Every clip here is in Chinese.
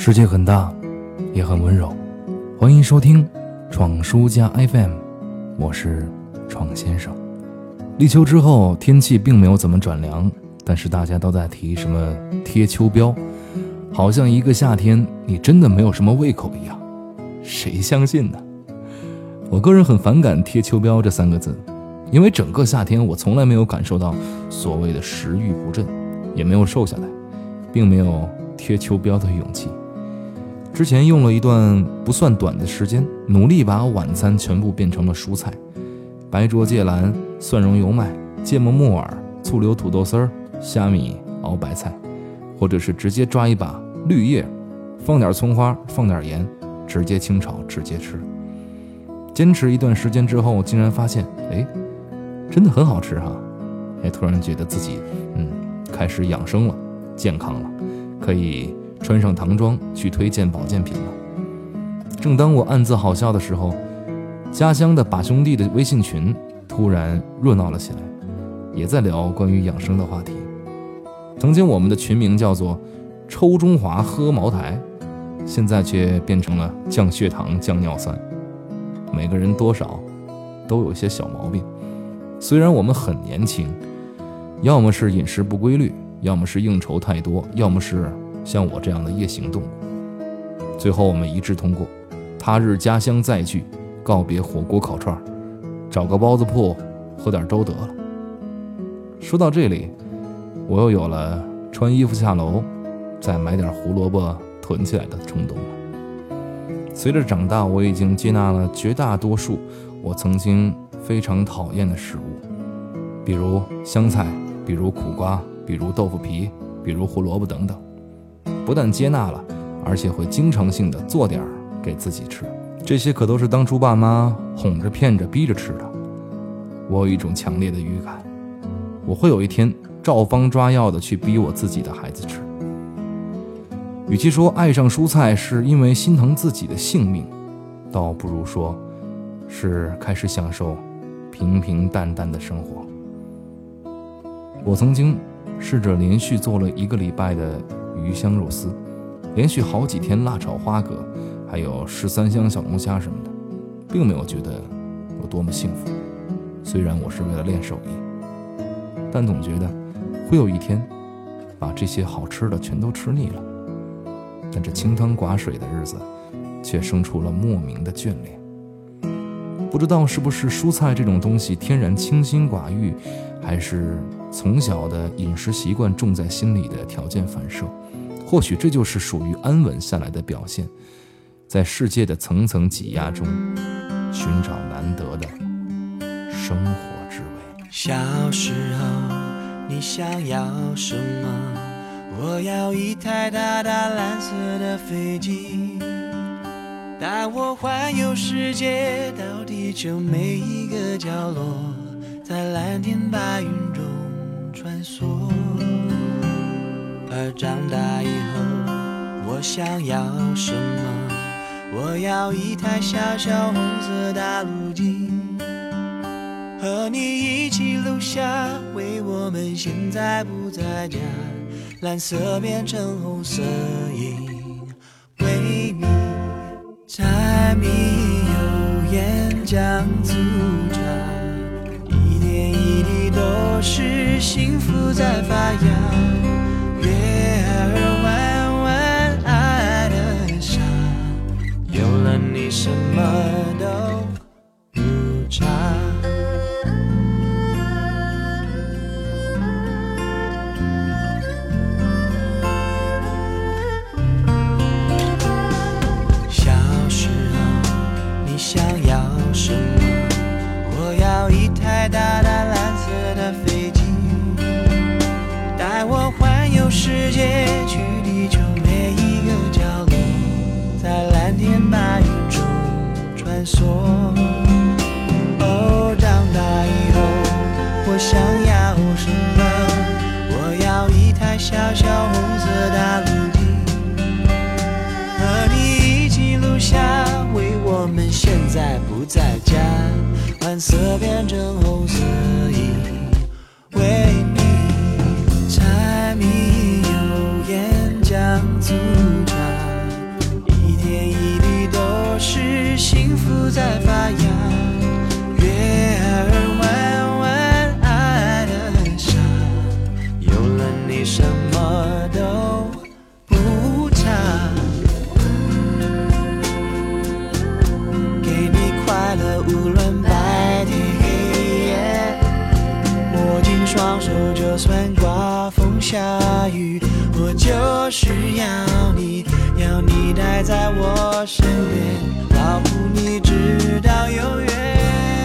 世界很大，也很温柔。欢迎收听闯书家 FM，我是闯先生。立秋之后，天气并没有怎么转凉，但是大家都在提什么贴秋膘，好像一个夏天你真的没有什么胃口一样。谁相信呢？我个人很反感“贴秋膘”这三个字，因为整个夏天我从来没有感受到所谓的食欲不振，也没有瘦下来，并没有贴秋膘的勇气。之前用了一段不算短的时间，努力把晚餐全部变成了蔬菜：白灼芥蓝、蒜蓉油麦、芥末木耳、醋溜土豆丝儿、虾米熬白菜，或者是直接抓一把绿叶，放点葱花，放点盐，直接清炒，直接吃。坚持一段时间之后，竟然发现，哎，真的很好吃哈！哎，突然觉得自己，嗯，开始养生了，健康了，可以。穿上唐装去推荐保健品了。正当我暗自好笑的时候，家乡的把兄弟的微信群突然热闹了起来，也在聊关于养生的话题。曾经我们的群名叫做“抽中华喝茅台”，现在却变成了“降血糖降尿酸”。每个人多少都有些小毛病。虽然我们很年轻，要么是饮食不规律，要么是应酬太多，要么是……像我这样的夜行动物，最后我们一致通过：他日家乡再聚，告别火锅烤串，找个包子铺喝点粥得了。说到这里，我又有了穿衣服下楼再买点胡萝卜囤起来的冲动了。随着长大，我已经接纳了绝大多数我曾经非常讨厌的食物，比如香菜，比如苦瓜，比如豆腐皮，比如胡萝卜等等。不但接纳了，而且会经常性的做点儿给自己吃。这些可都是当初爸妈哄着、骗着、逼着吃的。我有一种强烈的预感，我会有一天照方抓药的去逼我自己的孩子吃。与其说爱上蔬菜是因为心疼自己的性命，倒不如说，是开始享受平平淡淡的生活。我曾经试着连续做了一个礼拜的。鱼香肉丝，连续好几天辣炒花蛤，还有十三香小龙虾什么的，并没有觉得有多么幸福。虽然我是为了练手艺，但总觉得会有一天把这些好吃的全都吃腻了。但这清汤寡水的日子，却生出了莫名的眷恋。不知道是不是蔬菜这种东西天然清心寡欲，还是从小的饮食习惯种在心里的条件反射。或许这就是属于安稳下来的表现，在世界的层层挤压中，寻找难得的生活之味。小时候，你想要什么？我要一台大大蓝色的飞机，带我环游世界，到地球每一个角落，在蓝天白云中穿梭。而长大以后，我想要什么？我要一台小小红色大陆机，和你一起录下为我们现在不在家，蓝色变成红色因为你柴米油盐酱醋茶，一点一滴都是幸福在发芽。不在家，蓝色变成红色。因为你。柴米油盐酱醋茶一点一滴都是幸福在发芽。月儿弯弯，爱的傻，有了你什么都就算刮风下雨，我就是要你，要你待在我身边，保护你直到永远。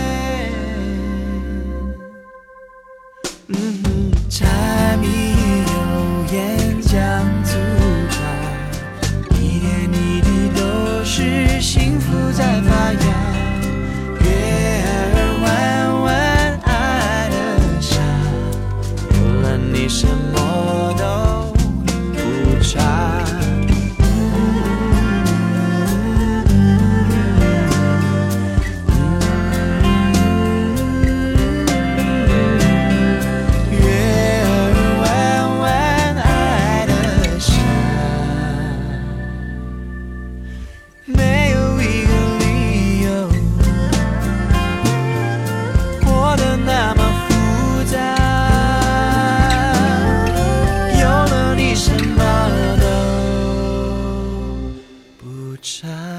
站